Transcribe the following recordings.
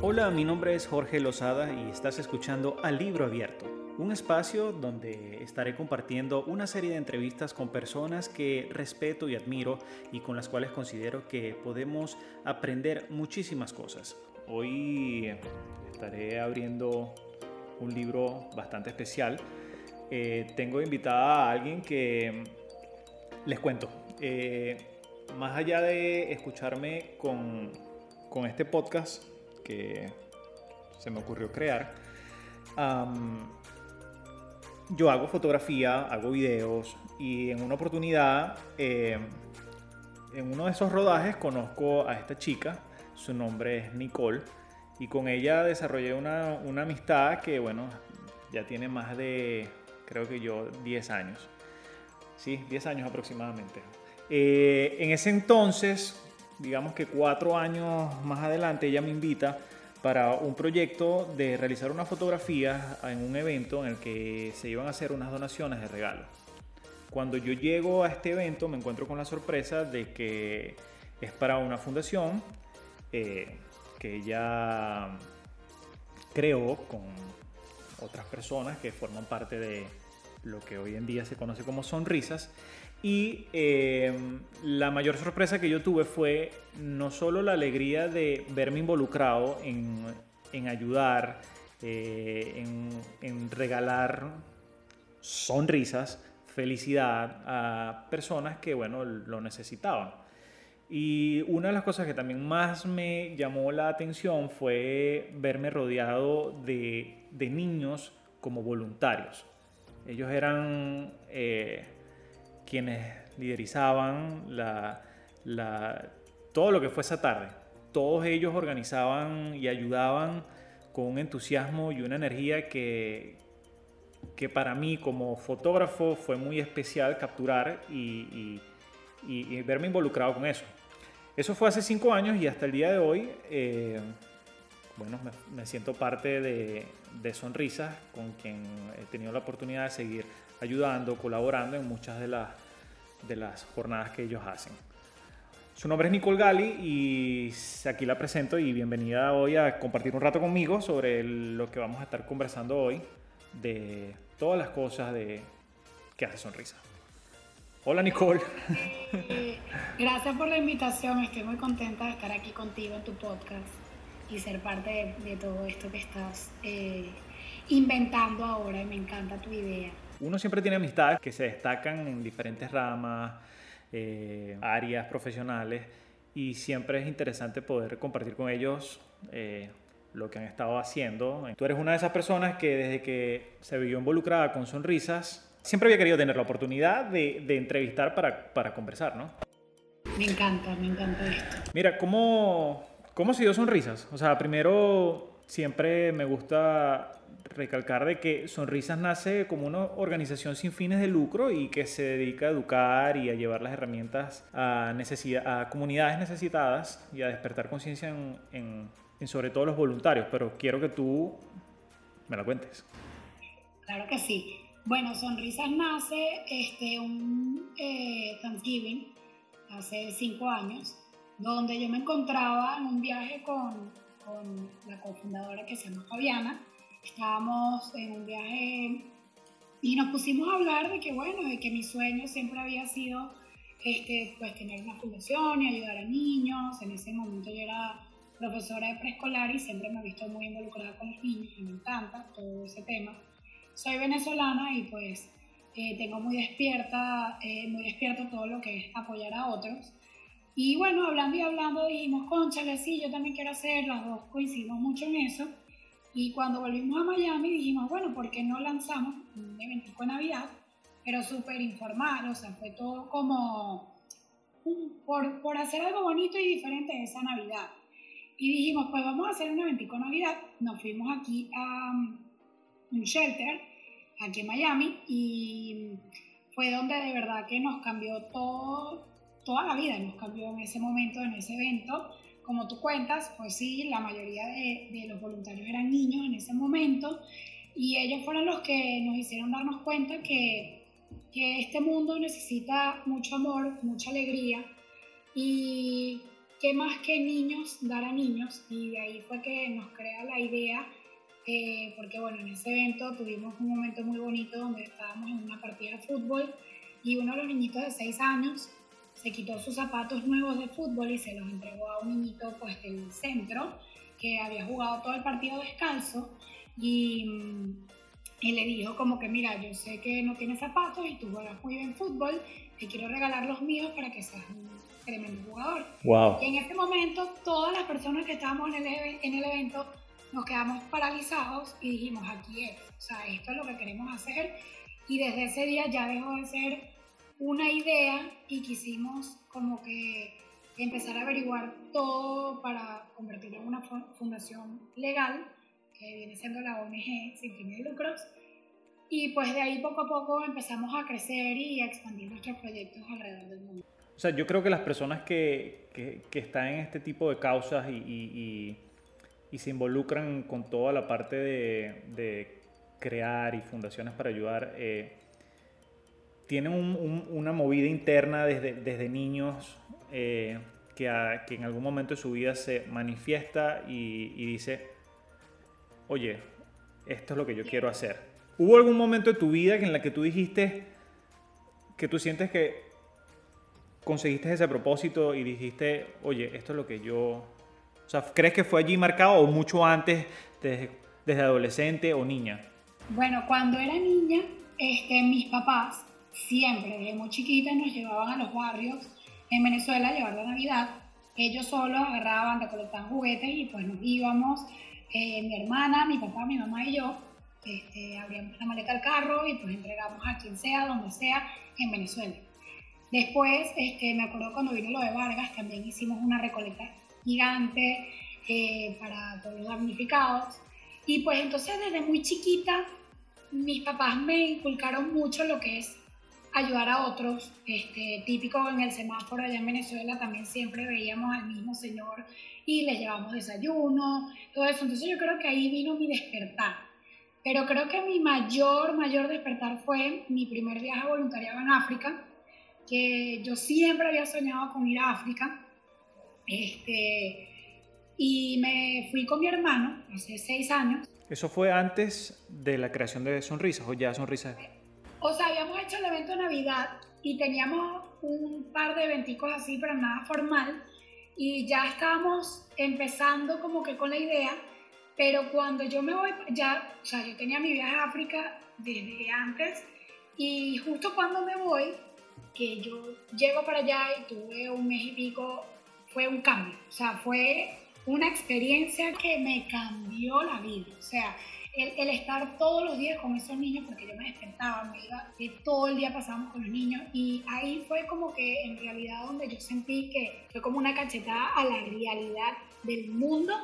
Hola, mi nombre es Jorge Lozada y estás escuchando Al Libro Abierto, un espacio donde estaré compartiendo una serie de entrevistas con personas que respeto y admiro y con las cuales considero que podemos aprender muchísimas cosas. Hoy estaré abriendo un libro bastante especial. Eh, tengo invitada a alguien que les cuento. Eh, más allá de escucharme con, con este podcast, que se me ocurrió crear. yo hago fotografía, hago videos y en una oportunidad, em, en uno de esos rodajes conozco a esta chica, su nombre es Nicole y con ella desarrollé una, una amistad que bueno, ya tiene más de, creo que yo, 10 años. Sí, 10 años aproximadamente. Eh, en ese entonces digamos que cuatro años más adelante, ella me invita para un proyecto de realizar una fotografía en un evento en el que se iban a hacer unas donaciones de regalo. Cuando yo llego a este evento me encuentro con la sorpresa de que es para una fundación eh, que ella creó con otras personas que forman parte de lo que hoy en día se conoce como sonrisas y em, la mayor sorpresa que yo tuve fue no solo la alegría de verme involucrado en, en ayudar, eh, en, regalar sonrisas, felicidad a personas que, bueno, lo necesitaban. Y una de las cosas que también más me llamó la atención fue verme rodeado de, de niños como voluntarios. Ellos eran... Eh, quienes liderizaban la, todo lo que fue esa tarde. Todos ellos organizaban y ayudaban con un entusiasmo y una energía que, que para mí como fotógrafo fue muy especial capturar y, verme involucrado con eso. Eso fue hace cinco años y hasta el día de hoy, eh, bueno, me, siento parte de, de Sonrisas, con quien he tenido la oportunidad de seguir ayudando, colaborando en muchas de las, de las jornadas que ellos hacen. Su nombre es Nicole Gali y aquí la presento y bienvenida hoy a compartir un rato conmigo sobre lo que vamos a estar conversando hoy de todas las cosas de que hace Sonrisa. Hola Nicole. Gracias por la invitación, estoy muy contenta de estar aquí contigo en tu podcast y ser parte de, todo esto que estás eh, inventando ahora y me encanta tu idea. Uno siempre tiene amistades que se destacan en diferentes ramas, eh, áreas profesionales y siempre es interesante poder compartir con ellos eh, lo que han estado haciendo. Tú eres una de esas personas que desde que se vio involucrada con Sonrisas, siempre había querido tener la oportunidad de, de entrevistar para, para, conversar, ¿no? Me encanta, me encanta esto. Mira, ¿cómo, cómo se dio Sonrisas? O sea, primero siempre me gusta recalcar de que Sonrisas nace como una organización sin fines de lucro y que se dedica a educar y a llevar las herramientas a, a comunidades necesitadas y a despertar conciencia en, sobre todo los voluntarios. Pero quiero que tú me la cuentes. Claro que sí. Bueno, Sonrisas nace este, un eh, Thanksgiving hace cinco años, donde yo me encontraba en un viaje con, con la cofundadora que se llama Fabiana estábamos en un viaje y nos pusimos a hablar de que, bueno, de que mi sueño siempre había sido este, pues, tener una fundación y ayudar a niños. En ese momento yo era profesora de preescolar y siempre me he visto muy involucrada con los niños y me encanta todo ese tema. Soy venezolana y pues eh, tengo muy despierta, eh, muy despierto todo lo que es apoyar a otros. Y bueno, hablando y hablando dijimos, conchale, sí, yo también quiero hacer, las dos coincidimos mucho en eso. Y cuando volvimos a Miami dijimos, bueno, ¿por qué no lanzamos un evento de Navidad? Pero súper informal, o sea, fue todo como por, por, hacer algo bonito y diferente de esa Navidad. Y dijimos, pues vamos a hacer un evento de Navidad. Nos fuimos aquí a um, un shelter, aquí en Miami, y fue donde de verdad que nos cambió todo, toda la vida, nos cambió en ese momento, en ese evento. Como tú cuentas, pues sí, la mayoría de, los voluntarios eran niños en ese momento y ellos fueron los que nos hicieron darnos cuenta que, que este mundo necesita mucho amor, mucha alegría y qué más que niños dar a niños. Y de ahí fue que nos crea la idea, eh, porque bueno, en ese evento tuvimos un momento muy bonito donde estábamos en una partida de fútbol y uno de los niñitos de 6 años se quitó sus zapatos nuevos de fútbol y se los entregó a un niñito pues del centro que había jugado todo el partido descalzo y, mm, y le dijo como que mira, yo sé que no tienes zapatos y tú juegas muy bien fútbol, te quiero regalar los míos para que seas un tremendo jugador. Wow. Y en ese momento todas las personas que estábamos en el, en el evento nos quedamos paralizados y dijimos, aquí es, o sea, esto es lo que queremos hacer. Y desde ese día ya dejó de ser una idea y quisimos como que empezar a averiguar todo para convertirlo en una fundación legal, que viene siendo la ONG sin fines de lucros. Y pues de ahí poco a poco empezamos a crecer y a expandir nuestros proyectos alrededor del mundo. O sea, yo creo que las personas que, que, que están en este tipo de causas y, y, y, se involucran con toda la parte de, de crear y fundaciones para ayudar, eh, tienen una movida interna desde, desde niños eh, que, que, en algún momento de su vida se manifiesta y, dice, oye, esto es lo que yo quiero hacer. ¿Hubo algún momento de tu vida en la que tú dijiste que tú sientes que conseguiste ese propósito y dijiste, oye, esto es lo que yo... O sea, ¿crees que fue allí marcado o mucho antes, desde, desde adolescente o niña? Bueno, cuando era niña, este, mis papás siempre, desde muy chiquita, nos llevaban a los barrios en Venezuela a llevar la Navidad. Ellos solos agarraban, recolectaban juguetes y pues nos íbamos, eh, mi hermana, mi papá, mi mamá y yo, este, abríamos la maleta del carro y pues entregamos a quien sea, donde sea, en Venezuela. Después, este, me acuerdo cuando vino lo de Vargas, también hicimos una recolecta gigante para todos los damnificados. Y pues entonces desde muy chiquita mis papás me inculcaron mucho lo que es ayudar a otros. Este, típico en el semáforo allá en Venezuela también siempre veíamos al mismo señor y les llevamos desayuno, todo eso. Entonces yo creo que ahí vino mi despertar. Pero creo que mi mayor, mayor despertar fue mi primer viaje voluntariado en África, que yo siempre había soñado con ir a África. Este, y me fui con mi hermano hace seis años. ¿Eso fue antes de la creación de Sonrisas o ya Sonrisas? O sea, habíamos hecho el evento de Navidad y teníamos un par de eventicos así, pero nada formal. Y ya estábamos empezando como que con la idea, pero cuando yo me voy, ya, o sea, yo tenía mi viaje a África desde antes y justo cuando me voy, que yo llego para allá y tuve un mes y pico, fue un cambio. O sea, fue una experiencia que me cambió la vida. O sea, el, estar todos los días con esos niños, porque yo me despertaba, me iba, y todo el día pasábamos con los niños, y ahí fue como que en realidad donde yo sentí que fue como una cachetada a la realidad del mundo,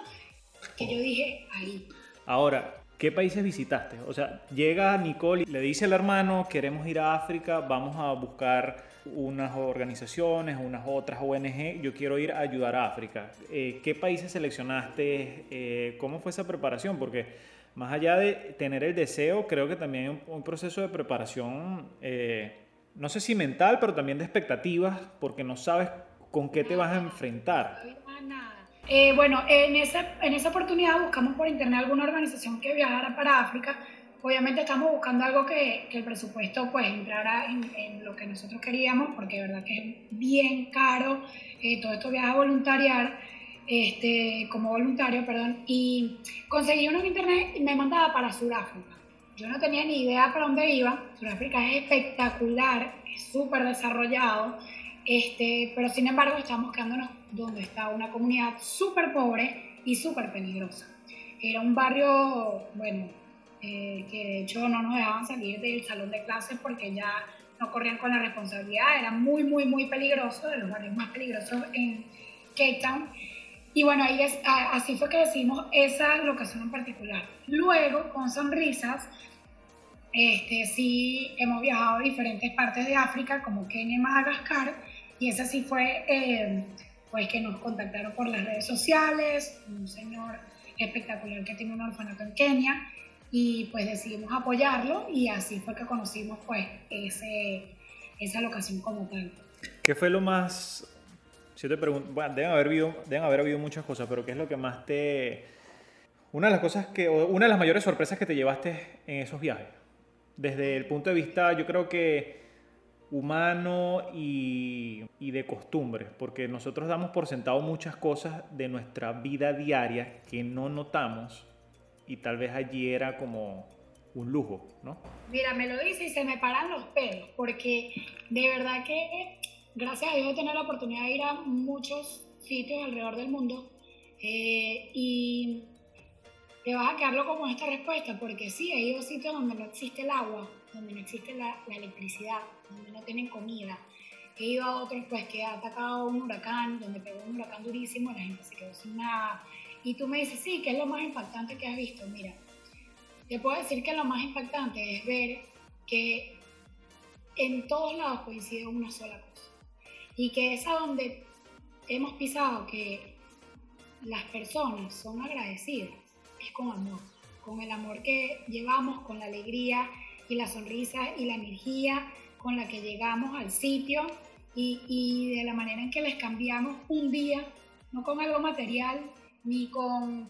que yo dije, ahí. Ahora, ¿qué países visitaste? O sea, llega Nicole y le dice al hermano, queremos ir a África, vamos a buscar unas organizaciones, unas otras ONG, yo quiero ir a ayudar a África. Eh, ¿Qué países seleccionaste? Eh, ¿Cómo fue esa preparación? Porque más allá de tener el deseo, creo que también hay un, proceso de preparación, eh, no sé si mental, pero también de expectativas, porque no sabes con qué te vas a enfrentar. Eh, bueno, en esa, en esa oportunidad buscamos por internet alguna organización que viajara para África. Obviamente estamos buscando algo que, que el presupuesto pues entrara en, en, lo que nosotros queríamos, porque de verdad que es bien caro eh, todo esto viaja a voluntariar este, como voluntario, perdón, y conseguí uno en internet y me mandaba para Sudáfrica. Yo no tenía ni idea para dónde iba. Sudáfrica es espectacular, es súper desarrollado, este, pero sin embargo estamos quedándonos donde está una comunidad súper pobre y súper peligrosa. Era un barrio, bueno, eh, que de hecho no nos dejaban salir del salón de clases porque ya no corrían con la responsabilidad, era muy, muy, muy peligroso, de los barrios más peligrosos en Cape Town. Y bueno, ahí es, así fue que decidimos esa locación en particular. Luego, con Sonrisas, este, sí hemos viajado a diferentes partes de África, como Kenia y Madagascar, y esa sí fue eh, pues que nos contactaron por las redes sociales, un señor espectacular que tiene un orfanato en Kenia, y pues decidimos apoyarlo, y así fue que conocimos pues ese, esa locación como tal. ¿Qué fue lo más Si te pregunto, bueno, deben haber, habido, deben haber habido muchas cosas, pero ¿qué es lo que más te... Una de las cosas que, una de las mayores sorpresas que te llevaste en esos viajes, desde el punto de vista, yo creo que humano y, y, de costumbres, porque nosotros damos por sentado muchas cosas de nuestra vida diaria que no notamos y tal vez allí era como un lujo, ¿no? Mira, me lo dice y se me paran los pelos, porque de verdad que gracias a Dios he tenido la oportunidad de ir a muchos sitios alrededor del mundo eh, y te vas a quedarlo como esta respuesta, porque sí, he ido a sitios donde no existe el agua, donde no existe la, electricidad, donde no tienen comida. He ido a otros pues que ha atacado un huracán, donde pegó un huracán durísimo, la gente se quedó sin nada. Y tú me dices, sí, ¿qué es lo más impactante que has visto? Mira, te puedo decir que lo más impactante es ver que en todos lados coincide una sola cosa. Y que es a donde hemos pisado que las personas son agradecidas, es con amor, con el amor que llevamos, con la alegría y la sonrisa y la energía con la que llegamos al sitio y, y de la manera en que les cambiamos un día, no con algo material, ni con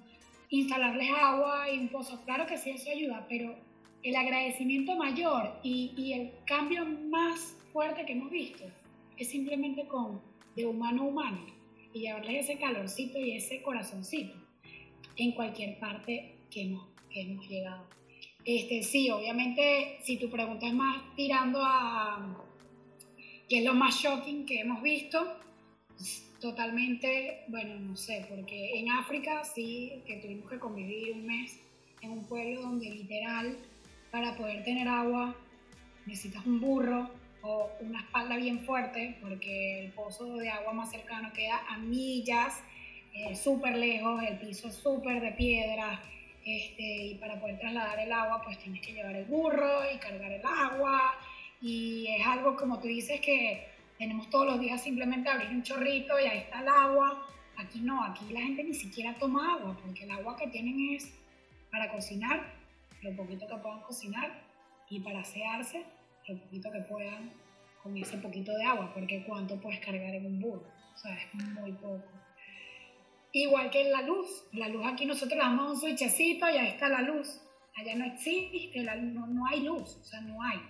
instalarles agua y un pozo. Claro que sí, eso ayuda, pero el agradecimiento mayor y, y, el cambio más fuerte que hemos visto es simplemente con de humano a humano y llevarles ese calorcito y ese corazoncito en cualquier parte que hemos, que hemos llegado. Este, sí, obviamente, si tu pregunta es más tirando a qué es lo más shocking que hemos visto, totalmente, bueno, no sé, porque en África sí que tuvimos que convivir un mes en un pueblo donde literal para poder tener agua necesitas un burro una espalda bien fuerte porque el pozo de agua más cercano queda a millas, eh, súper lejos, el piso es súper de piedra este, y para poder trasladar el agua pues tienes que llevar el burro y cargar el agua y es algo como tú dices que tenemos todos los días simplemente abrir un chorrito y ahí está el agua. Aquí no, aquí la gente ni siquiera toma agua, porque el agua que tienen es para cocinar, lo poquito que puedan cocinar, y para asearse, lo poquito que puedan con ese poquito de agua, porque cuánto puedes cargar en un burro, o sea, es muy poco. Igual que en la luz, la luz aquí nosotros le damos un switchecito y ahí está la luz. Allá no existe, no, no hay luz, o sea, no hay.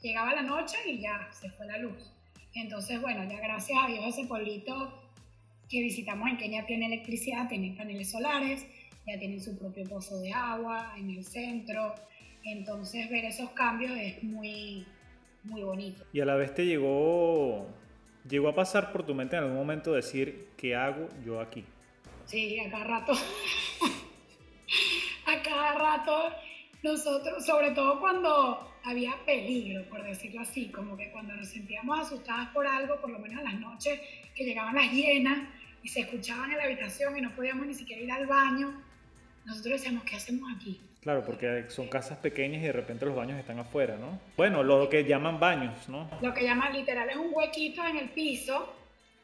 Llegaba la noche y ya se fue la luz. Entonces, bueno, ya gracias a Dios ese pueblito que visitamos en Kenia tiene electricidad, tiene paneles solares, ya tienen su propio pozo de agua en el centro. Entonces, ver esos cambios es muy, muy bonito. Y a la vez te llegó, llegó a pasar por tu mente en algún momento decir, ¿qué hago yo aquí? Sí, a cada rato. a cada rato nosotros, sobre todo cuando había peligro, por decirlo así, como que cuando nos sentíamos asustadas por algo, por lo menos a las noches que llegaban las hienas y se escuchaban en la habitación y no podíamos ni siquiera ir al baño, nosotros decíamos, ¿qué hacemos aquí? Claro, porque son casas pequeñas y de repente los baños están afuera, ¿no? Bueno, lo que llaman baños, ¿no? Lo que llaman literal es un huequito en el piso,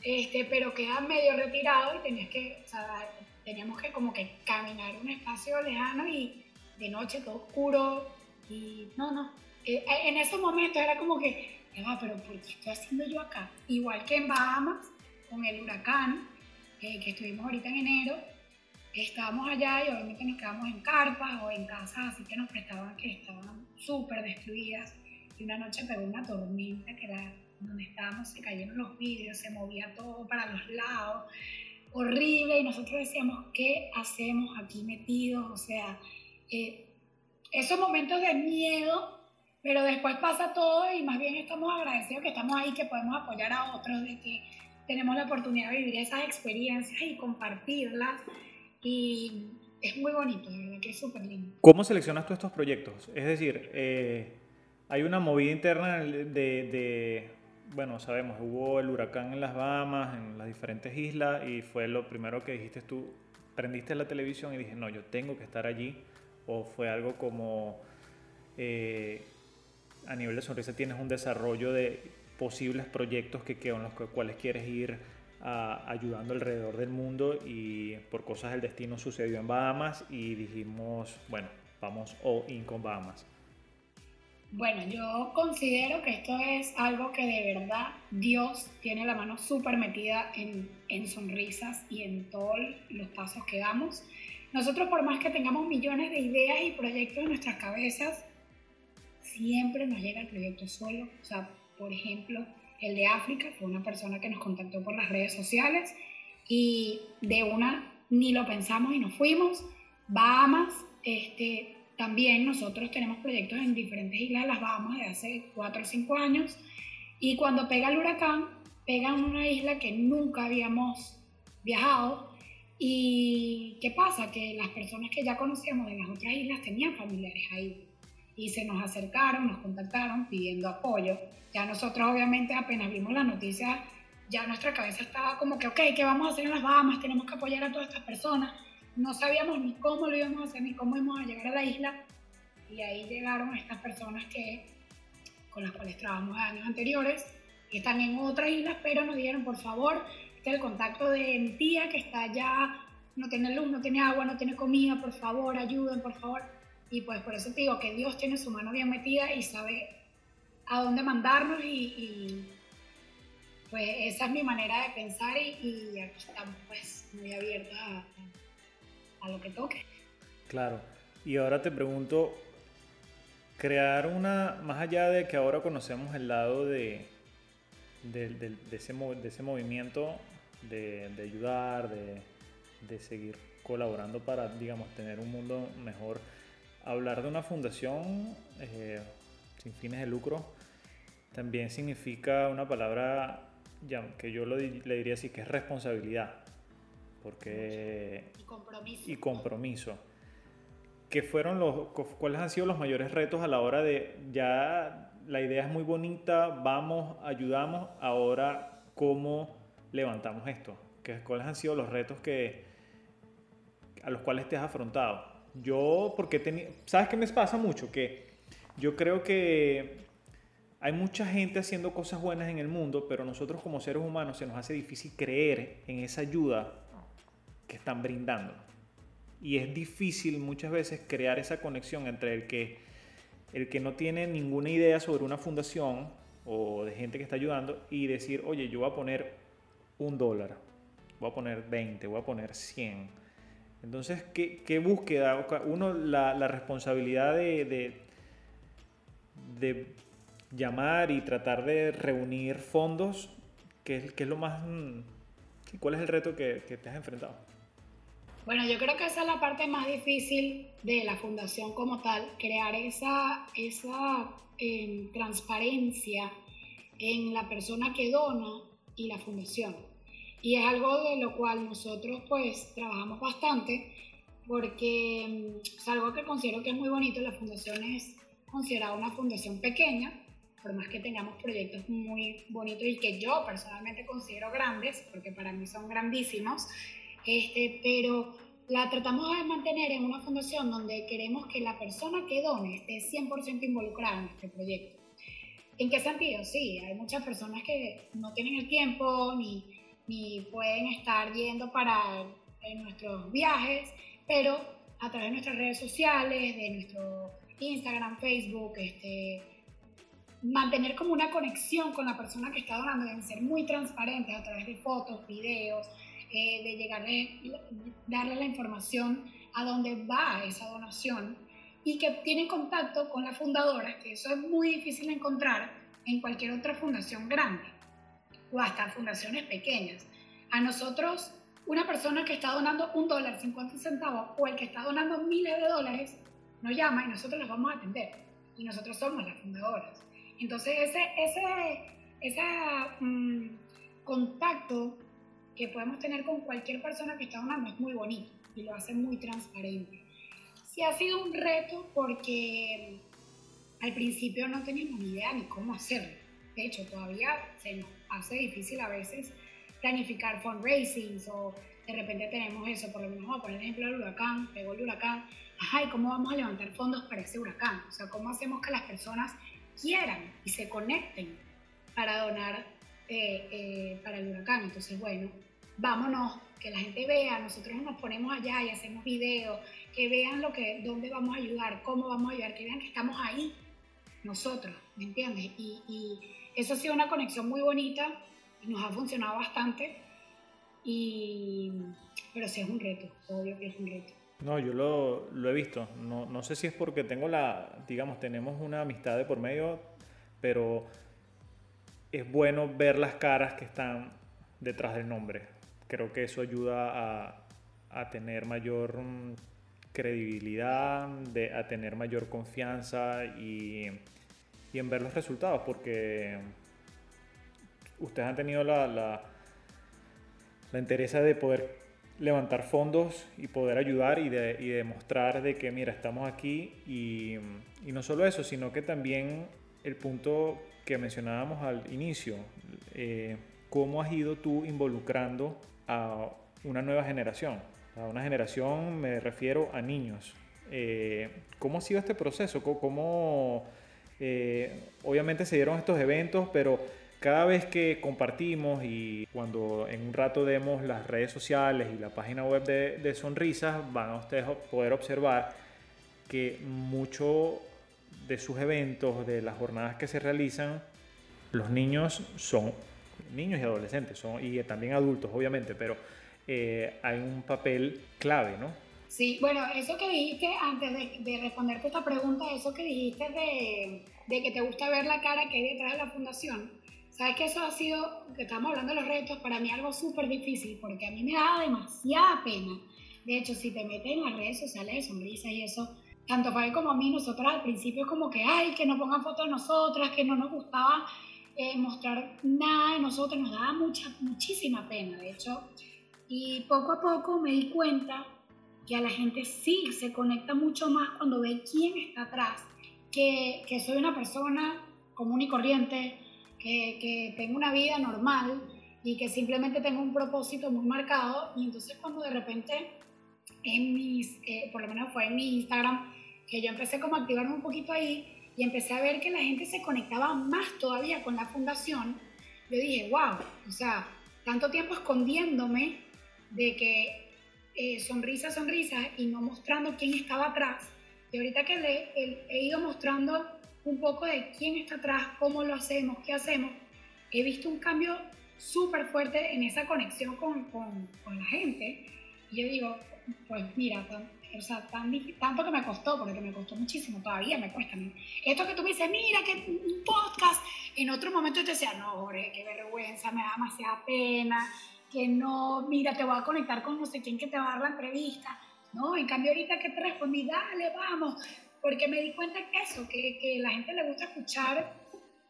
este, pero queda medio retirado y tenías que, o sea, teníamos que como que caminar un espacio lejano y de noche todo oscuro y no, no, eh, eh, en esos momentos era como que, va, pero ¿por qué estoy haciendo yo acá? Igual que en Bahamas, con el huracán, eh, que estuvimos ahorita en enero, estábamos allá y obviamente nos quedamos en carpas o en casas así que nos prestaban que estaban súper destruidas. Y una noche pegó una tormenta que era donde estábamos, se cayeron los vidrios, se movía todo para los lados, horrible. Y nosotros decíamos, ¿qué hacemos aquí metidos? O sea, esos momentos de miedo pero después pasa todo y más bien estamos agradecidos que estamos ahí, que podemos apoyar a otros, de que tenemos la oportunidad de vivir esas experiencias y compartirlas. Y es muy bonito, de verdad que es súper lindo. ¿Cómo seleccionas tú estos proyectos? Es decir, eh, hay una movida interna de, de, bueno, sabemos, hubo el huracán en las Bahamas, en las diferentes islas, y fue lo primero que dijiste tú, prendiste la televisión y dije, no, yo tengo que estar allí, o fue algo como... Eh, a nivel de sonrisa tienes un desarrollo de posibles proyectos que con los cuales quieres ir ayudando alrededor del mundo y por cosas del destino sucedió en Bahamas y dijimos, bueno, vamos o in con Bahamas. Bueno, yo considero que esto es algo que de verdad Dios tiene la mano súper metida en, en, sonrisas y en todos los pasos que damos. Nosotros por más que tengamos millones de ideas y proyectos en nuestras cabezas, siempre nos llega el proyecto solo. O sea, por ejemplo, el de África fue una persona que nos contactó por las redes sociales y de una ni lo pensamos y nos fuimos. Bahamas, este, también nosotros tenemos proyectos en diferentes islas de las Bahamas de hace 4 o 5 años y cuando pega el huracán, pega en una isla que nunca habíamos viajado y ¿qué pasa? Que las personas que ya conocíamos de las otras islas tenían familiares ahí y se nos acercaron, nos contactaron pidiendo apoyo. Ya nosotros obviamente apenas vimos la noticia, ya nuestra cabeza estaba como que, ok, ¿qué vamos a hacer en las Bahamas? Tenemos que apoyar a todas estas personas no sabíamos ni cómo lo íbamos a hacer, ni cómo íbamos a llegar a la isla. Y ahí llegaron estas personas que, con las cuales trabajamos años anteriores, que están en otras islas, pero nos dijeron, por favor, este es el contacto de mi tía que está allá, no tiene luz, no tiene agua, no tiene comida, por favor, ayuden, por favor. Y pues por eso te digo que Dios tiene su mano bien metida y sabe a dónde mandarnos y, pues esa es mi manera de pensar y, aquí estamos pues muy abiertas a lo que toque. Claro. Y ahora te pregunto, crear una, más allá de que ahora conocemos el lado de, de, ese, de ese, movimiento de, ayudar, de, seguir colaborando para, digamos, tener un mundo mejor, hablar de una fundación eh, sin fines de lucro también significa una palabra ya, que yo le diría así, que es responsabilidad porque y compromiso. Y compromiso. ¿Qué fueron los, ¿Cuáles han sido los mayores retos a la hora de ya la idea es muy bonita, vamos, ayudamos, ahora cómo levantamos esto? ¿Qué, ¿Cuáles han sido los retos que, a los cuales te has afrontado? Yo, porque ¿sabes qué me pasa mucho? Que yo creo que hay mucha gente haciendo cosas buenas en el mundo, pero nosotros como seres humanos se nos hace difícil creer en esa ayuda que están brindando. Y es difícil muchas veces crear esa conexión entre el que, el que no tiene ninguna idea sobre una fundación o de gente que está ayudando y decir, oye, yo voy a poner un dólar, voy a poner 20, voy a poner 100. Entonces, ¿qué, búsqueda? Uno, la, responsabilidad de, llamar y tratar de reunir fondos, ¿qué, es lo más... Mm, ¿Cuál es el reto que, te has enfrentado? Bueno, yo creo que esa es la parte más difícil de la fundación como tal, crear esa, eh, transparencia en la persona que dona y la fundación. Y es algo de lo cual nosotros pues trabajamos bastante porque mm, es algo que considero que es muy bonito. La fundación es considerada una fundación pequeña, por más que tengamos proyectos muy bonitos y que yo personalmente considero grandes, porque para mí son grandísimos, este, pero la tratamos de mantener en una fundación donde queremos que la persona que done esté 100% involucrada en este proyecto. ¿En qué sentido? Sí, hay muchas personas que no tienen el tiempo ni, ni pueden estar yendo para nuestros viajes, pero a través de nuestras redes sociales, de nuestro Instagram, Facebook, este, mantener como una conexión con la persona que está donando, deben ser muy transparentes a través de fotos, videos, eh, de llegarle, darle la información a dónde va esa donación y que tienen contacto con la fundadora, que eso es muy difícil encontrar en cualquier otra fundación grande o hasta fundaciones pequeñas. A nosotros, una persona que está donando un dólar 50 centavos o el que está donando miles de dólares nos llama y nosotros los vamos a atender. Y nosotros somos las fundadoras. Entonces, ese, ese, ese mm, contacto que podemos tener con cualquier persona que está donando es muy bonito y lo hace muy transparente. Sí ha sido un reto porque al principio no teníamos ni idea ni cómo hacerlo. De hecho, todavía se nos hace difícil a veces planificar fundraisings o de repente tenemos eso, por lo menos vamos a poner el ejemplo del huracán, pegó el huracán, ajá, ¿y cómo vamos a levantar fondos para ese huracán? O sea, ¿cómo hacemos que las personas quieran y se conecten para donar eh, eh, para el huracán. Entonces, bueno, vámonos, que la gente vea, nosotros nos ponemos allá y hacemos videos, que vean lo que, dónde vamos a ayudar, cómo vamos a ayudar, que vean que estamos ahí. nosotros, ¿me entiendes? Y, eso ha sido una conexión muy bonita y nos ha funcionado bastante. Y, pero sí es un reto, obvio que es un reto. No, yo lo, lo he visto. No, no, sé si es porque tengo la, digamos, tenemos una amistad de por medio, pero es bueno ver las caras que están detrás del nombre. Creo que eso ayuda a, a tener mayor mm, credibilidad, de, a tener mayor confianza y, y, en ver los resultados, porque ustedes han tenido la, la, la interés de poder levantar fondos y poder ayudar y, de, y demostrar de que, mira, estamos aquí y, y, no solo eso, sino que también el punto que mencionábamos al inicio, eh, cómo has ido tú involucrando a una nueva generación. A una generación me refiero a niños. Eh, ¿Cómo ha sido este proceso? ¿Cómo, eh, obviamente se dieron estos eventos, pero cada vez que compartimos y cuando en un rato demos las redes sociales y la página web de, de Sonrisas, van a ustedes poder observar que mucho de sus eventos, de las jornadas que se realizan, los niños son niños y adolescentes, son, y también adultos, obviamente, pero eh, hay un papel clave, ¿no? Sí, bueno, eso que dijiste antes de, de responderte esta pregunta, eso que dijiste de, de, que te gusta ver la cara que hay detrás de la fundación, sabes que eso ha sido, que estamos hablando de los retos, para mí algo súper difícil, porque a mí me da demasiada pena. De hecho, si te metes en las redes sociales de sonrisa y eso, tanto para él como a mí, nosotros al principio como que, ay, que no pongan fotos de nosotras, que no nos gustaba eh, mostrar nada de nosotros, nos daba mucha, muchísima pena, de hecho. Y poco a poco me di cuenta que a la gente sí se conecta mucho más cuando ve quién está atrás, que, que soy una persona común y corriente, que, que tengo una vida normal y que simplemente tengo un propósito muy marcado y entonces cuando de repente en mis, eh, por lo menos fue en mi Instagram, que yo empecé como a activarme un poquito ahí y empecé a ver que la gente se conectaba más todavía con la fundación, yo dije, wow, o sea, tanto tiempo escondiéndome de que eh, sonrisa, sonrisa y no mostrando quién estaba atrás. Y ahorita que le, he ido mostrando un poco de quién está atrás, cómo lo hacemos, qué hacemos, he visto un cambio súper fuerte en esa conexión con, con, con la gente. Y yo digo, pues mira, o sea, tanto que me costó, porque me costó muchísimo, todavía me cuesta. Esto que tú me dices, mira, que un podcast, en otro momento yo te decía, no, Jorge, qué vergüenza, me da demasiada pena, que no, mira, te voy a conectar con no sé quién que te va a dar la entrevista. No, en cambio ahorita que te respondí, dale, vamos, porque me di cuenta que eso, que, que la gente le gusta escuchar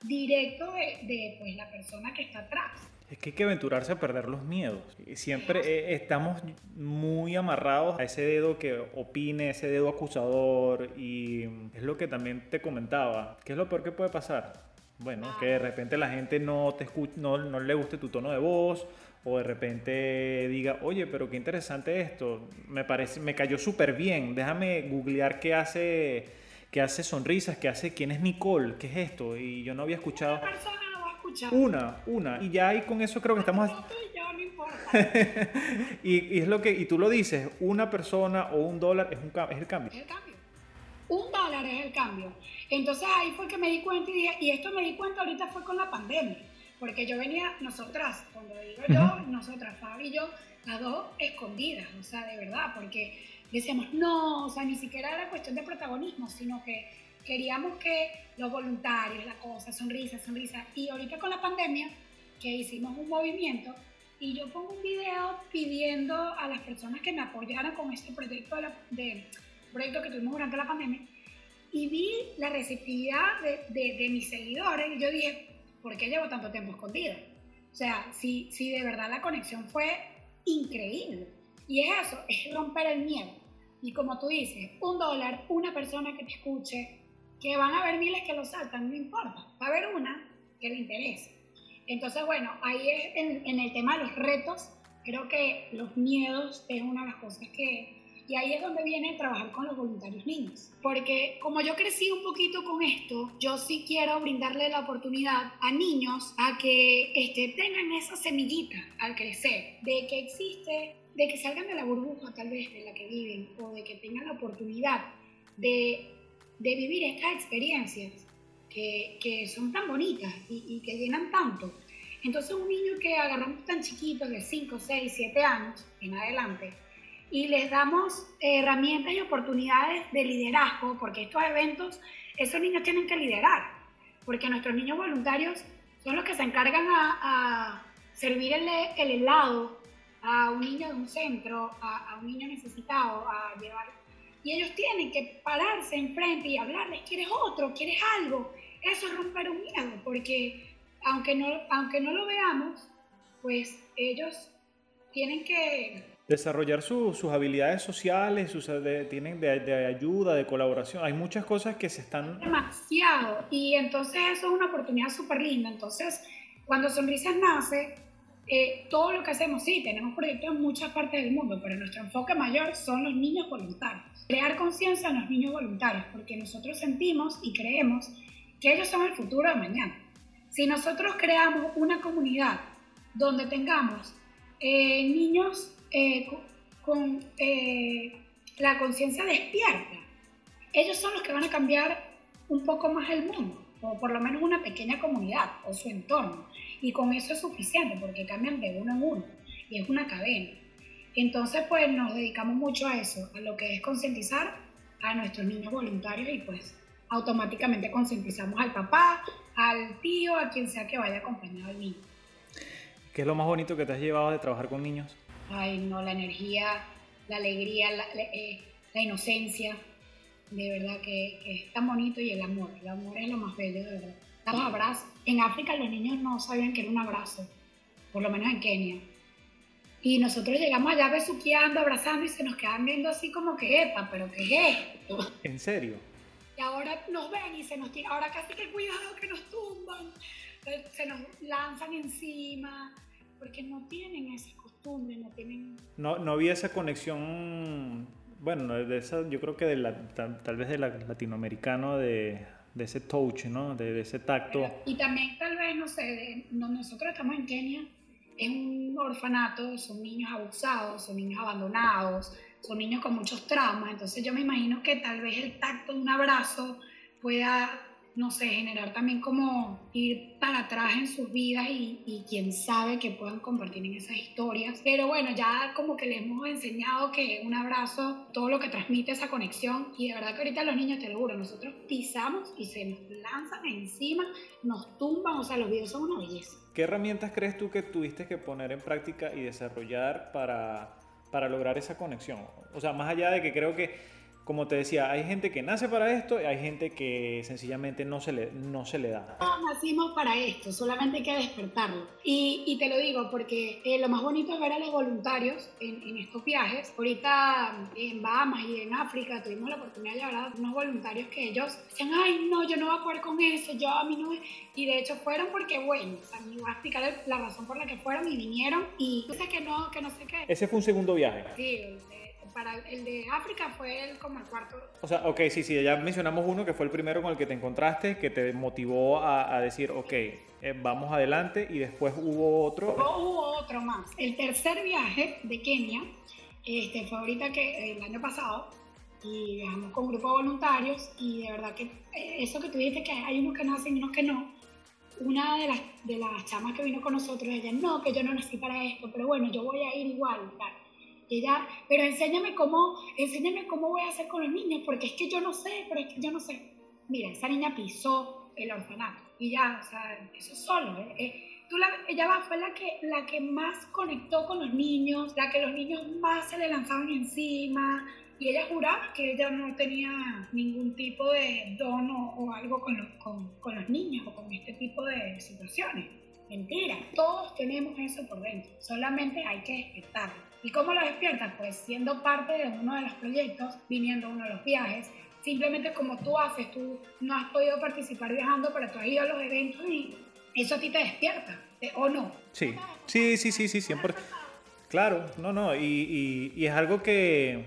directo de, de pues, la persona que está atrás. Es que hay que aventurarse a perder los miedos. Siempre eh, estamos muy amarrados a ese dedo que opine, ese dedo acusador y es lo que también te comentaba. ¿Qué es lo peor que puede pasar? Bueno, que de repente la gente no te escuche, no, no le guste tu tono de voz o de repente diga, oye, pero qué interesante esto, me parece, me cayó súper bien, déjame googlear qué hace, qué hace sonrisas, qué hace, quién es Nicole, qué es esto, y yo no había escuchado. Una, una. Y ya ahí con eso creo que estamos... y, y, es lo que, y tú lo dices, una persona o un dólar es, un, es el cambio. Es el cambio. Un dólar es el cambio. Entonces ahí fue que me di cuenta y, y esto me di cuenta ahorita fue con la pandemia. Porque yo venía, nosotras, cuando digo yo, nosotras, Fabi y yo, las dos escondidas, o sea, de verdad, porque decíamos, no, o sea, ni siquiera era cuestión de protagonismo, sino que queríamos que los voluntarios, la cosa, sonrisa, sonrisa. Y ahorita con la pandemia, que hicimos un movimiento, y yo pongo un video pidiendo a las personas que me apoyaran con este proyecto, de, proyecto que tuvimos durante la pandemia, y vi la receptividad de, de, de, mis seguidores, y yo dije, ¿por qué llevo tanto tiempo escondida? O sea, si, si de verdad la conexión fue increíble. Y es eso, es romper el miedo. Y como tú dices, un dólar, una persona que te escuche, que van a haber miles que lo saltan, no importa, va a haber una que le interese. Entonces, bueno, ahí es en, el tema de los retos, creo que los miedos es una de las cosas que... Y ahí es donde viene trabajar con los voluntarios niños. Porque como yo crecí un poquito con esto, yo sí quiero brindarle la oportunidad a niños a que este, tengan esa semillita al crecer, de que existe, de que salgan de la burbuja tal vez de la que viven, o de que tengan la oportunidad de de vivir estas experiencias que, que son tan bonitas y, que llenan tanto. Entonces un niño que agarramos tan chiquitos de 5, 6, 7 años en adelante y les damos herramientas y oportunidades de liderazgo, porque estos eventos, esos niños tienen que liderar, porque nuestros niños voluntarios son los que se encargan a, a servir el, el, helado a un niño de un centro, a, a un niño necesitado, a llevar... Y ellos tienen que pararse enfrente y hablarles, ¿quieres otro? ¿Quieres algo? Eso es romper un miedo, porque aunque no, aunque no lo veamos, pues ellos tienen que desarrollar sus habilidades sociales, sus, de, tienen de, de, ayuda, de colaboración. Hay muchas cosas que se están... Demasiado. Y entonces eso es una oportunidad súper linda. Entonces, cuando Sonrisas nace, eh, todo lo que hacemos, sí, tenemos proyectos en muchas partes del mundo, pero nuestro enfoque mayor son los niños voluntarios. Crear conciencia en los niños voluntarios, porque nosotros sentimos y creemos que ellos son el futuro de mañana. Si nosotros creamos una comunidad donde tengamos eh, niños eh, con eh, la conciencia despierta, ellos son los que van a cambiar un poco más el mundo, o por lo menos una pequeña comunidad o su entorno. Y con eso es suficiente, porque cambian de uno en uno, y es una cadena. Entonces, pues nos dedicamos mucho a eso, a lo que es concientizar a nuestros niños voluntarios y pues automáticamente concientizamos al papá, al tío, a quien sea que vaya acompañado al niño. ¿Qué es lo más bonito que te has llevado de trabajar con niños? Ay no, la energía, la alegría, la, eh, la inocencia, de verdad que, que, es tan bonito y el amor, el amor es lo más bello, de verdad. Los abrazos. En África los niños no sabían que era un abrazo, por lo menos en Kenia. Y nosotros llegamos allá besuqueando, abrazando y se nos quedan viendo así como que, epa, pero ¿qué es esto? ¿En serio? Y ahora nos ven y se nos tiran, ahora casi que cuidado que nos tumban, se nos lanzan encima, porque no tienen esa costumbre, no tienen... No, no había esa conexión, bueno, de esa, yo creo que de la, tal, tal, vez del latinoamericano, de, de, ese touch, ¿no? De, de ese tacto. Pero, y también tal vez, no sé, de, no, nosotros estamos en Kenia, es un orfanato, son niños abusados, son niños abandonados, son niños con muchos traumas, entonces yo me imagino que tal vez el tacto de un abrazo pueda no sé, generar también como ir para atrás en sus vidas y, quién sabe que puedan compartir en esas historias. Pero bueno, ya como que les hemos enseñado que un abrazo, todo lo que transmite esa conexión y de verdad que ahorita los niños, te lo juro, nosotros pisamos y se nos lanzan encima, nos tumban, o sea, los videos son una belleza. ¿Qué herramientas crees tú que tuviste que poner en práctica y desarrollar para, para lograr esa conexión? O sea, más allá de que creo que como te decía, hay gente que nace para esto y hay gente que sencillamente no se le, no se le da. Todos nacimos para esto, solamente hay que despertarlo. Y, y te lo digo porque eh, lo más bonito es ver a los voluntarios en, en, estos viajes. Ahorita en Bahamas y en África tuvimos la oportunidad de llevar a unos voluntarios que ellos decían, ay, no, yo no voy a poder con eso, yo a mí no... Y de hecho fueron porque, bueno, o sea, me voy a explicar la razón por la que fueron y vinieron y sé que no, que no sé qué. Ese fue un segundo viaje. Sí, para el de África fue el, como el cuarto. O sea, ok, sí, sí, ya mencionamos uno que fue el primero con el que te encontraste, que te motivó a, a decir, ok, eh, vamos adelante, y después hubo otro. Hubo otro más. El tercer viaje de Kenia este, fue ahorita que el año pasado, y viajamos con un grupo de voluntarios, y de verdad que eh, eso que tú dijiste, que hay unos que nacen y unos que no. Una de las, de las chamas que vino con nosotros, ella, no, que yo no nací para esto, pero bueno, yo voy a ir igual, claro ella, pero enséñame cómo, enséñame cómo voy a hacer con los niños, porque es que yo no sé, pero es que yo no sé. Mira, esa niña pisó el orfanato y ya, o sea, eso solo. ¿eh? Eh, tú la, ella fue la que, la que más conectó con los niños, la que los niños más se le lanzaban encima. Y ella juraba que ella no tenía ningún tipo de don o, o algo con los, con, con los niños o con este tipo de situaciones. Mentira, todos tenemos eso por dentro, solamente hay que despertarlo. ¿Y cómo lo despiertas? Pues siendo parte de uno de los proyectos, viniendo a uno de los viajes, simplemente como tú haces, tú no has podido participar viajando, pero tú has ido a los eventos y eso a ti te despierta, ¿o no? Sí, sí, sí, sí, sí, siempre. Claro, no, no, y, y, y es algo que,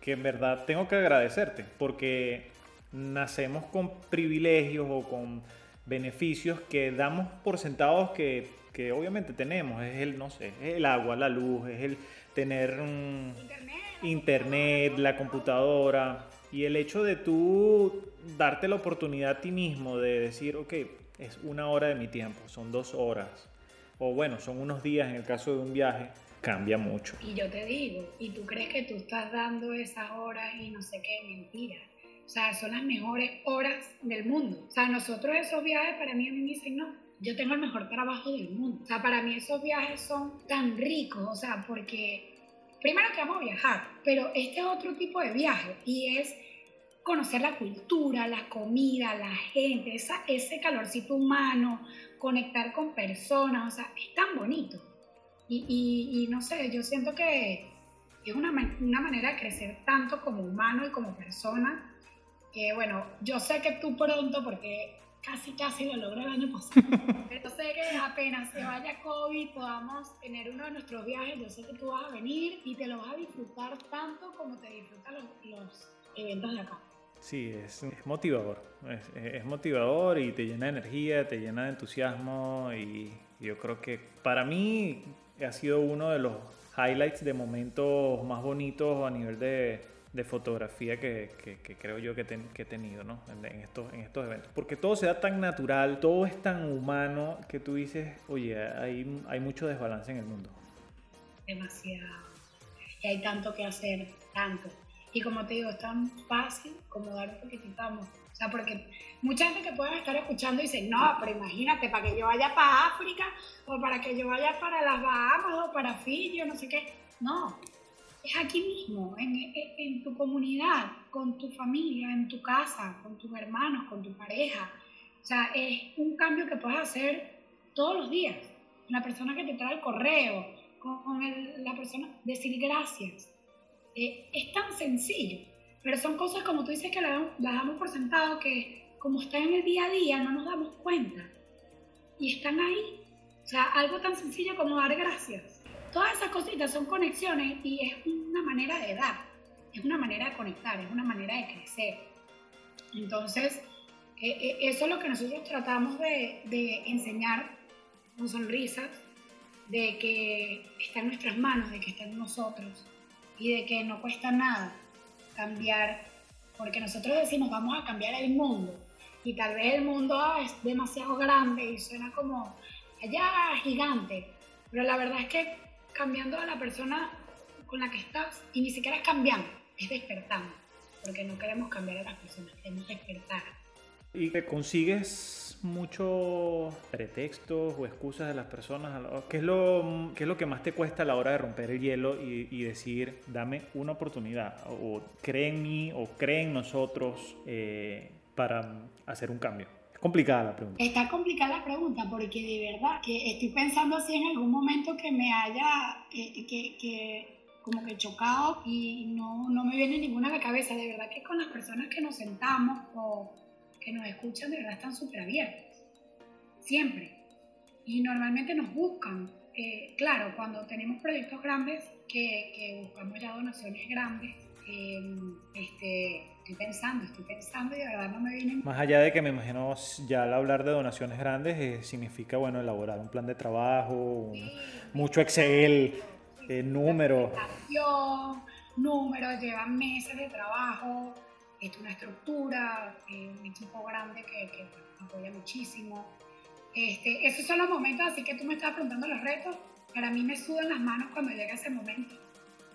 que en verdad tengo que agradecerte, porque nacemos con privilegios o con beneficios que damos por sentados que, que, obviamente tenemos. Es el, no sé, es el agua, la luz, es el tener internet la computadora. Y el hecho de tú darte la oportunidad a ti mismo de decir, ok, es una hora de mi tiempo, son dos horas, o bueno, son unos días en el caso de un viaje, cambia mucho. Y yo te digo, y tú crees que tú estás dando esas horas y no sé qué, mentira. O sea, son las mejores horas del mundo. O sea, nosotros esos viajes para mí a mí me dicen, no, yo tengo el mejor trabajo del mundo. O sea, para mí esos viajes son tan ricos, o sea, porque primero que vamos a viajar, pero este es otro tipo de viaje y es conocer la cultura, la comida, la gente, esa, ese calorcito humano, conectar con personas, o sea, es tan bonito. Y, no sé, yo siento que es una, una, manera de crecer tanto como humano y como persona, que bueno, yo sé que tú pronto, porque casi casi lo logré el año pasado, pero sé que apenas se vaya COVID podamos tener uno de nuestros viajes, yo sé que tú vas a venir y te lo vas a disfrutar tanto como te disfrutan los, los eventos de acá. Sí, es, motivador. Es, motivador y te llena de energía, te llena de entusiasmo y yo creo que para mí ha sido uno de los highlights de momentos más bonitos a nivel de, fotografía que, creo yo que, he tenido ¿no? en, estos, en estos eventos. Porque todo se da tan natural, todo es tan humano que tú dices, oye, hay, hay mucho desbalance en el mundo. Demasiado. Y hay tanto que hacer, tanto. Y como te digo, es tan fácil como dar un poquitito de amor. O sea, porque mucha gente que pueda estar escuchando dice, no, pero imagínate, para que yo vaya para África o para que yo vaya para las Bahamas o para Fiji o no sé qué. No, es aquí mismo, en, en, tu comunidad, con tu familia, en tu casa, con tus hermanos, con tu pareja. O sea, es un cambio que puedes hacer todos los días. La persona que te trae el correo, con, la persona, decir gracias eh, es tan sencillo, pero son cosas como tú dices que las, damos por sentado que como están en el día a día no nos damos cuenta y están ahí. O sea, algo tan sencillo como dar gracias. Todas esas cositas son conexiones y es una manera de dar, es una manera de conectar, es una manera de crecer. Entonces, eh, eh, eso es lo que nosotros tratamos de, enseñar con sonrisas, de que está en nuestras manos, de que está en nosotros y de que no cuesta nada cambiar, porque nosotros decimos vamos a cambiar el mundo y tal vez el mundo ah, es demasiado grande y suena como allá gigante, pero la verdad es que cambiando a la persona con la que estás y ni siquiera es cambiando, es despertando, porque no queremos cambiar a las personas, queremos despertar. Y que consigues muchos pretextos o excusas de las personas. ¿Qué es, lo, ¿Qué es lo que más te cuesta a la hora de romper el hielo y, decir, dame una oportunidad? O cree en mí o cree en nosotros eh, para hacer un cambio. Es complicada la pregunta. Está complicada la pregunta porque de verdad que estoy pensando si en algún momento que me haya, eh, que, que como que chocado y no, no me viene ninguna a la cabeza. De verdad que con las personas que nos sentamos o que nos escuchan de verdad están súper abiertos, siempre. Y normalmente nos buscan. Eh, claro, cuando tenemos proyectos grandes, que, buscamos ya donaciones grandes, eh, este, estoy pensando, estoy pensando y de verdad no me vienen... Más allá de que me imagino ya al hablar de donaciones grandes eh, significa, bueno, elaborar un plan de trabajo, mucho Excel, números. Números, llevan meses de trabajo, es una estructura, eh, un equipo grande que, que apoya muchísimo. Este, esos son los momentos, así que tú me estás preguntando los retos. Para mí me sudan las manos cuando llega ese momento,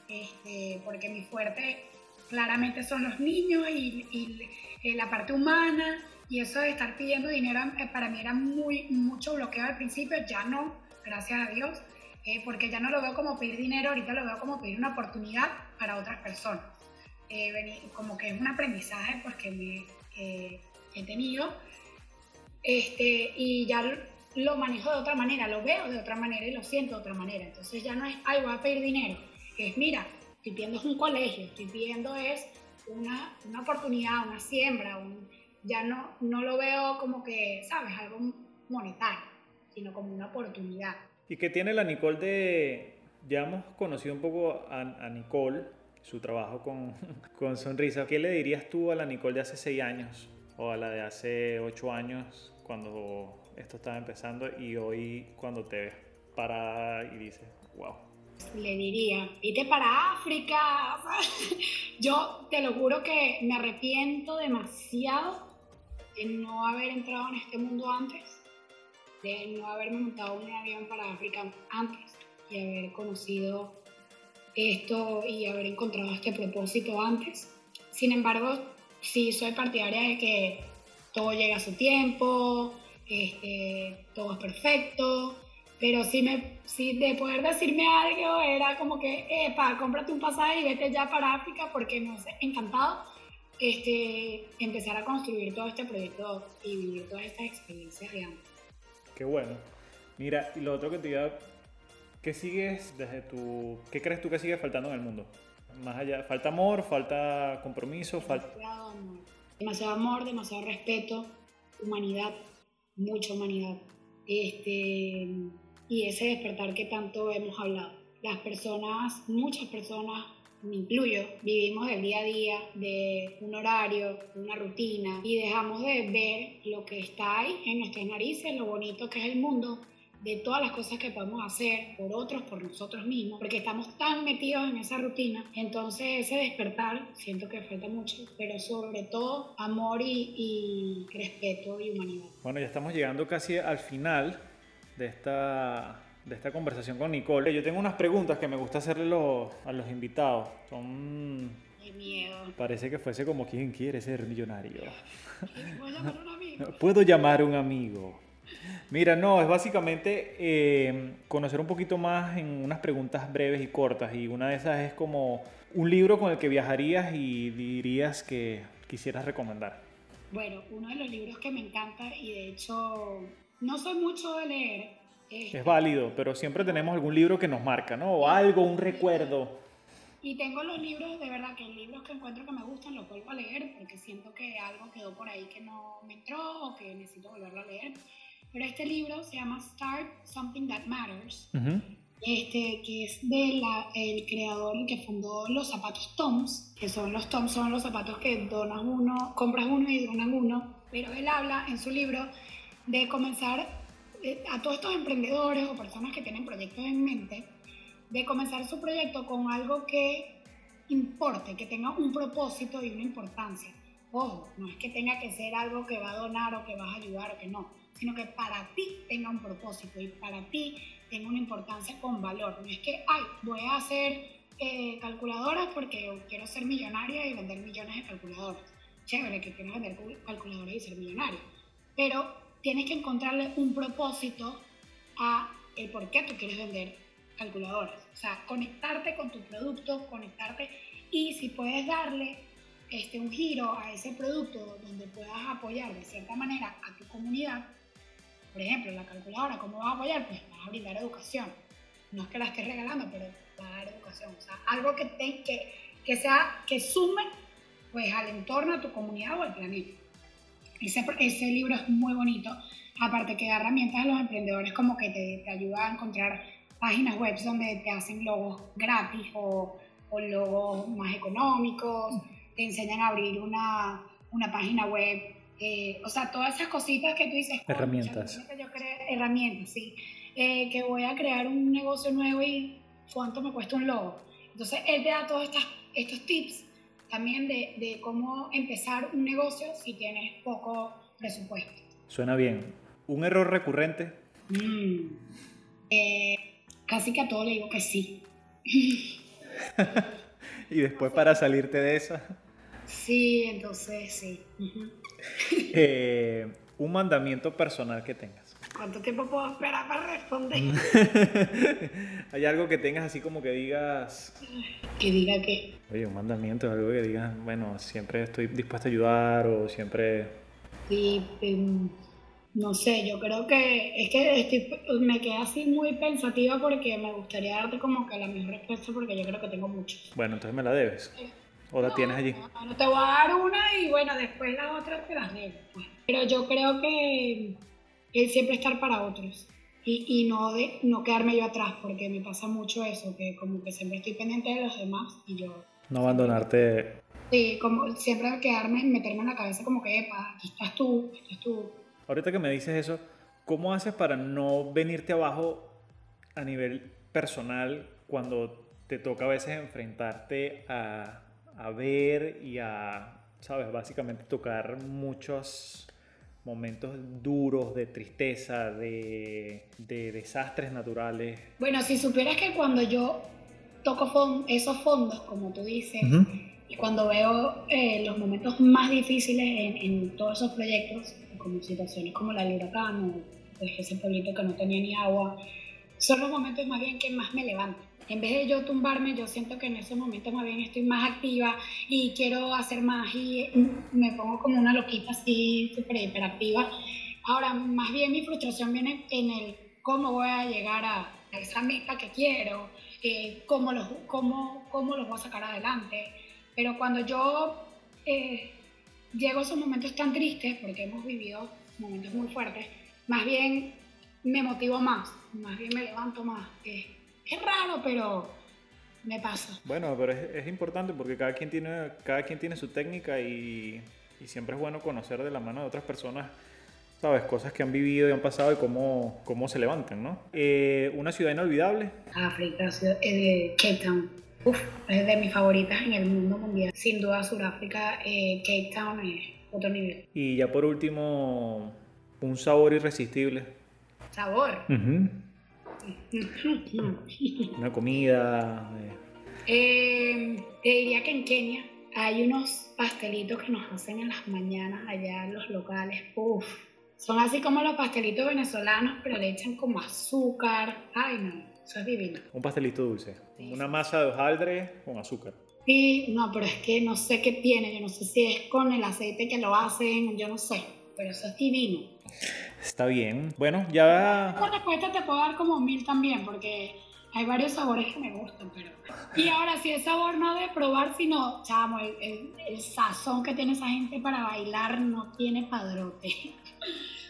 este, porque mi fuerte claramente son los niños y, y, la parte humana, y eso de estar pidiendo dinero eh, para mí era muy, mucho bloqueo al principio, ya no, gracias a Dios, eh, porque ya no lo veo como pedir dinero, ahorita lo veo como pedir una oportunidad para otras personas como que es un aprendizaje pues que me he tenido este, y ya lo manejo de otra manera, lo veo de otra manera y lo siento de otra manera. Entonces ya no es, ay, voy a pedir dinero, es, mira, estoy pidiendo es un colegio, estoy pidiendo es una, una oportunidad, una siembra, ya no, no lo veo como que, ¿sabes? Algo monetario, sino como una oportunidad. ¿Y qué tiene la Nicole de, ya hemos conocido un poco a, a Nicole, su trabajo con, con Sonrisa. ¿Qué le dirías tú a la Nicole de hace seis años o a la de hace ocho años cuando esto estaba empezando y hoy cuando te ves parada y dices, wow? le diría, vete para África. Yo te lo juro que me arrepiento demasiado de no haber entrado en este mundo antes, de no haberme montado un avión para África antes y haber conocido esto y haber encontrado este propósito antes. Sin embargo, sí soy partidaria de que todo llega a su tiempo, este, todo es perfecto, pero sí, me, sí de poder decirme algo era como que, epa, cómprate un pasaje y vete ya para África porque no sé, encantado este, empezar a construir todo este proyecto y vivir todas estas experiencias de antes. Qué bueno. Mira, y lo otro que te iba ¿qué sigues desde tu, qué crees tú que sigue faltando en el mundo? Más allá, falta amor, falta compromiso, falta... Demasiado amor. Demasiado amor, demasiado respeto, humanidad, mucha humanidad. Este, y ese despertar que tanto hemos hablado. Las personas, muchas personas me incluyo, vivimos del día a día, de un horario, una rutina y dejamos de ver lo que está ahí en nuestras narices, lo bonito que es el mundo, de todas las cosas que podemos hacer por otros, por nosotros mismos, porque estamos tan metidos en esa rutina. Entonces ese despertar, siento que falta mucho, pero sobre todo amor y, y respeto y humanidad. Bueno, ya estamos llegando casi al final de esta de esta conversación con Nicole. Yo tengo unas preguntas que me gusta hacerle a los invitados. Son... Qué miedo. Parece que fuese como quien quiere ser millonario. ¿Puedo llamar a un amigo? Puedo llamar a un amigo. Mira, no, es básicamente eh, conocer un poquito más en unas preguntas breves y cortas. Y una de esas es como un libro con el que viajarías y dirías que quisieras recomendar. Bueno, uno de los libros que me encanta y de hecho no soy mucho de leer, es válido, pero siempre tenemos algún libro que nos marca, ¿no? O algo, un recuerdo. Y tengo los libros, de verdad, que libros que encuentro que me gustan los vuelvo a leer porque siento que algo quedó por ahí que no me entró o que necesito volverlo a leer. Pero este libro se llama Start Something That Matters, este, que es del el creador que fundó los zapatos Toms, que son los Toms, son los zapatos que donas uno, compras uno y donan uno. Pero él habla en su libro de comenzar a todos estos emprendedores o personas que tienen proyectos en mente, de comenzar su proyecto con algo que importe, que tenga un propósito y una importancia. Ojo, no es que tenga que ser algo que va a donar o que vas a ayudar o que no, sino que para ti tenga un propósito y para ti tenga una importancia con valor. No es que, ay, voy a hacer eh, calculadoras porque quiero ser millonaria y vender millones de calculadoras. Chévere que quieras vender calculadoras y ser millonario. Pero tienes que encontrarle un propósito a el por qué tú quieres vender calculadoras. O sea, conectarte con tu producto, conectarte y si puedes darle este, un giro a ese producto donde puedas apoyar de cierta manera a tu comunidad, por ejemplo, la calculadora, ¿cómo vas a apoyar? Pues vas a brindar educación. No es que la estés regalando, pero vas a dar educación. O sea, algo que, te, que, que, sea, que sume pues, al entorno, a tu comunidad o al planeta. Ese, ese libro es muy bonito, aparte que da herramientas a los emprendedores como que te, te ayuda a encontrar páginas web donde te hacen logos gratis o, o logos más económicos, te enseñan a abrir una, una página web, eh, o sea, todas esas cositas que tú dices. Herramientas. Yo herramientas, sí. Eh, que voy a crear un negocio nuevo y cuánto me cuesta un logo. Entonces, él te da todos estos tips también de, de, cómo empezar un negocio si tienes poco presupuesto. Suena bien. ¿Un error recurrente? Mm. Eh, casi que a todo le digo que sí. y después para salirte de esa. Sí, entonces sí. eh, un mandamiento personal que tengas. ¿Cuánto tiempo puedo esperar para responder? ¿Hay algo que tengas así como que digas... Que diga qué? Oye, un mandamiento, algo que digas, bueno, siempre estoy dispuesta a ayudar o siempre... Sí, em, no sé, yo creo que es que me quedé así muy pensativa porque me gustaría darte como que la mejor respuesta porque yo creo que tengo muchos. Bueno, entonces me la debes. ¿O la tienes allí? No, no, te voy a dar una y bueno, después las otras te las debo. Pues. Pero yo creo que el siempre estar para otros y, y, no, de, no quedarme yo atrás, porque me pasa mucho eso, que como que siempre estoy pendiente de los demás y yo... No abandonarte. Sí, como siempre quedarme, meterme en la cabeza como que, epa, aquí estás tú, estás tú. Ahorita que me dices eso, ¿cómo haces para no venirte abajo a nivel personal cuando te toca a veces enfrentarte a, a ver y a, sabes, básicamente tocar muchos momentos duros de tristeza, de, de desastres naturales. Bueno, si supieras que cuando yo toco esos fondos, como tú dices, y cuando veo eh, los momentos más difíciles en, en, todos esos proyectos, como situaciones como la del huracán o pues, ese pueblito que no tenía ni agua, son los momentos más bien que más me levantan. En vez de yo tumbarme, yo siento que en esos momentos más bien estoy más activa y quiero hacer más y me pongo como una loquita así, súper hiperactiva. Ahora, más bien mi frustración viene en el cómo voy a llegar a esa meta que quiero, eh, cómo, los, cómo, cómo los voy a sacar adelante. Pero cuando yo eh, llego a esos momentos tan tristes, porque hemos vivido momentos muy fuertes, más bien me motivo más, más bien me levanto más. Eh, es raro, pero me pasa. Bueno, pero es, importante porque cada quien tiene, cada quien tiene su técnica y, siempre es bueno conocer de la mano de otras personas, ¿sabes? Cosas que han vivido y han pasado y cómo, cómo se levantan, ¿no? Eh, ¿Una ciudad inolvidable? África, eh, Cape Town. Uf, es de mis favoritas en el mundo mundial. Sin duda, Sudáfrica, eh, Cape Town es otro nivel. Y ya por último, un sabor irresistible. ¿Sabor? Una comida. Eh. Eh, te diría que en Kenia hay unos pastelitos que nos hacen en las mañanas allá en los locales. Uf, son así como los pastelitos venezolanos, pero le echan como azúcar. Ay, no, eso es divino. Un pastelito dulce. Una masa de hojaldre con azúcar. Sí, no, pero es que no sé qué tiene. Yo no sé si es con el aceite que lo hacen, yo no sé. Pero eso es divino. Está bien. Bueno, ya. Por respuesta te puedo dar como mil también, porque hay varios sabores que me gustan, pero. Y ahora, si es sabor no de probar, sino, chamo, el, el, sazón que tiene esa gente para bailar no tiene padrote.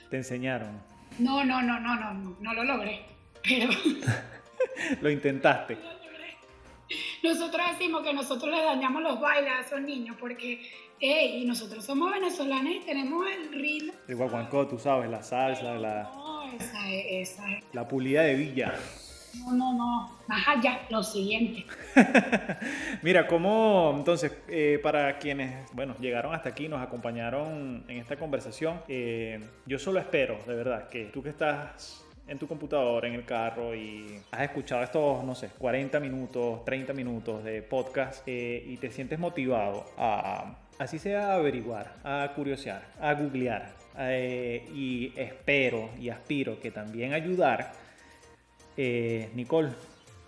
¿Te enseñaron? No, no, no, no, no, no, no lo logré. Pero. lo intentaste. Nosotros decimos que nosotros le dañamos los bailes a esos niños porque y nosotros somos venezolanos y tenemos el ritmo. El guaguancó, tú sabes, la salsa, la... No, esa es, esa La pulida de Villa. No, no, no. Más allá, lo siguiente. Mira, cómo, entonces, eh, para quienes, bueno, llegaron hasta aquí, nos acompañaron en esta conversación, eh, yo solo espero, de verdad, que tú que estás en tu computadora, en el carro y has escuchado estos, no sé, 40 minutos, 30 minutos de podcast eh, y te sientes motivado a así sea a averiguar, a curiosear, a googlear eh, y espero y aspiro que también ayudar. Eh, Nicole,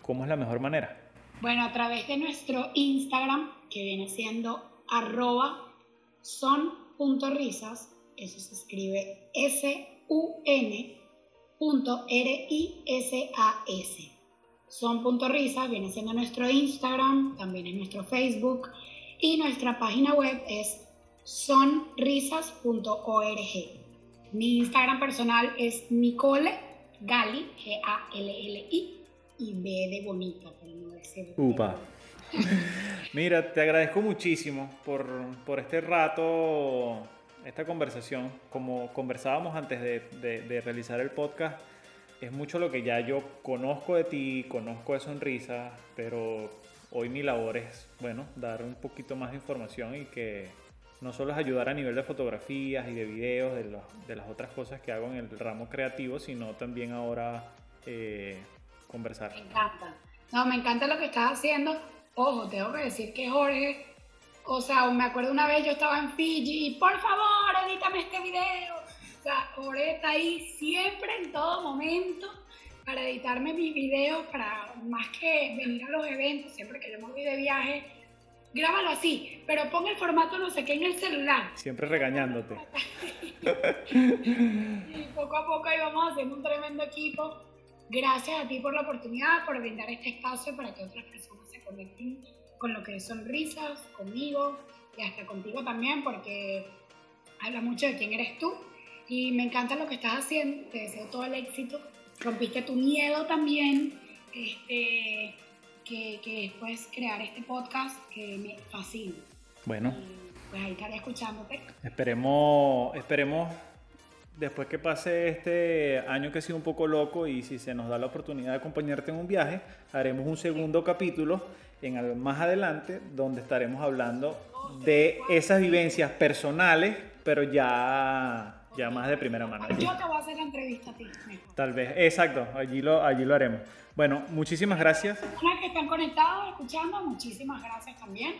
¿cómo es la mejor manera? Bueno, a través de nuestro Instagram, que viene siendo arroba son.risas, eso se escribe S-U-N R-I-S-A-S. Son.risas viene siendo nuestro Instagram, también es nuestro Facebook y nuestra página web es sonrisas.org. Mi Instagram personal es Nicole Gali, G-A-L-L-I, y B de bonita, para no. Upa. Mira, te agradezco muchísimo por, por, este rato, esta conversación. Como conversábamos antes de, de, de realizar el podcast, es mucho lo que ya yo conozco de ti, conozco de Sonrisa, pero hoy mi labor es, bueno, dar un poquito más de información y que no solo es ayudar a nivel de fotografías y de videos, de, de las otras cosas que hago en el ramo creativo, sino también ahora eh, conversar. Me encanta. No, me encanta lo que estás haciendo. Ojo, tengo que decir que Jorge, o sea, me acuerdo una vez yo estaba en Fiji y por favor, edítame este video. O sea, Jorge está ahí siempre, en todo momento para editarme mis videos, para más que venir a los eventos, siempre que yo me voy de viaje, grábalo así, pero pon el formato no sé qué en el celular. Siempre regañándote. y poco a poco ahí vamos haciendo un tremendo equipo. Gracias a ti por la oportunidad, por brindar este espacio para que otras personas se conecten con lo que es sonrisas, conmigo y hasta contigo también, porque habla mucho de quién eres tú. Y me encanta lo que estás haciendo, te deseo todo el éxito rompiste tu miedo también, este, que, que después crear este podcast que me fascina. Bueno. pues ahí estaré escuchándote. Esperemos, esperemos después que pase este año que ha sido un poco loco y si se nos da la oportunidad de acompañarte en un viaje, haremos un segundo capítulo en más adelante donde estaremos hablando de esas vivencias personales, pero ya, ya más de primera mano. Yo te voy a hacer la entrevista a ti. Tal vez, exacto, allí lo, allí lo haremos. Bueno, muchísimas gracias. Una que están conectados, escuchando, muchísimas gracias también.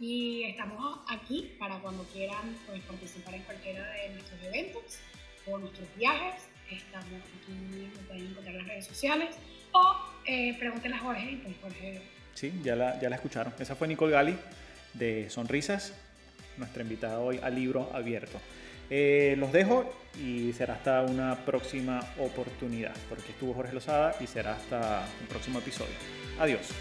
Y estamos aquí para cuando quieran pues, participar en cualquiera de nuestros eventos o nuestros viajes. Estamos aquí, pueden encontrar en las redes sociales o eh, pregúntenle a Jorge y pues Jorge. Sí, ya la, ya la escucharon. Esa fue Nicole Gali de Sonrisas, nuestra invitada hoy a libro abierto. Eh, los dejo y será hasta una próxima oportunidad, porque estuvo Jorge Lozada y será hasta un próximo episodio. Adiós.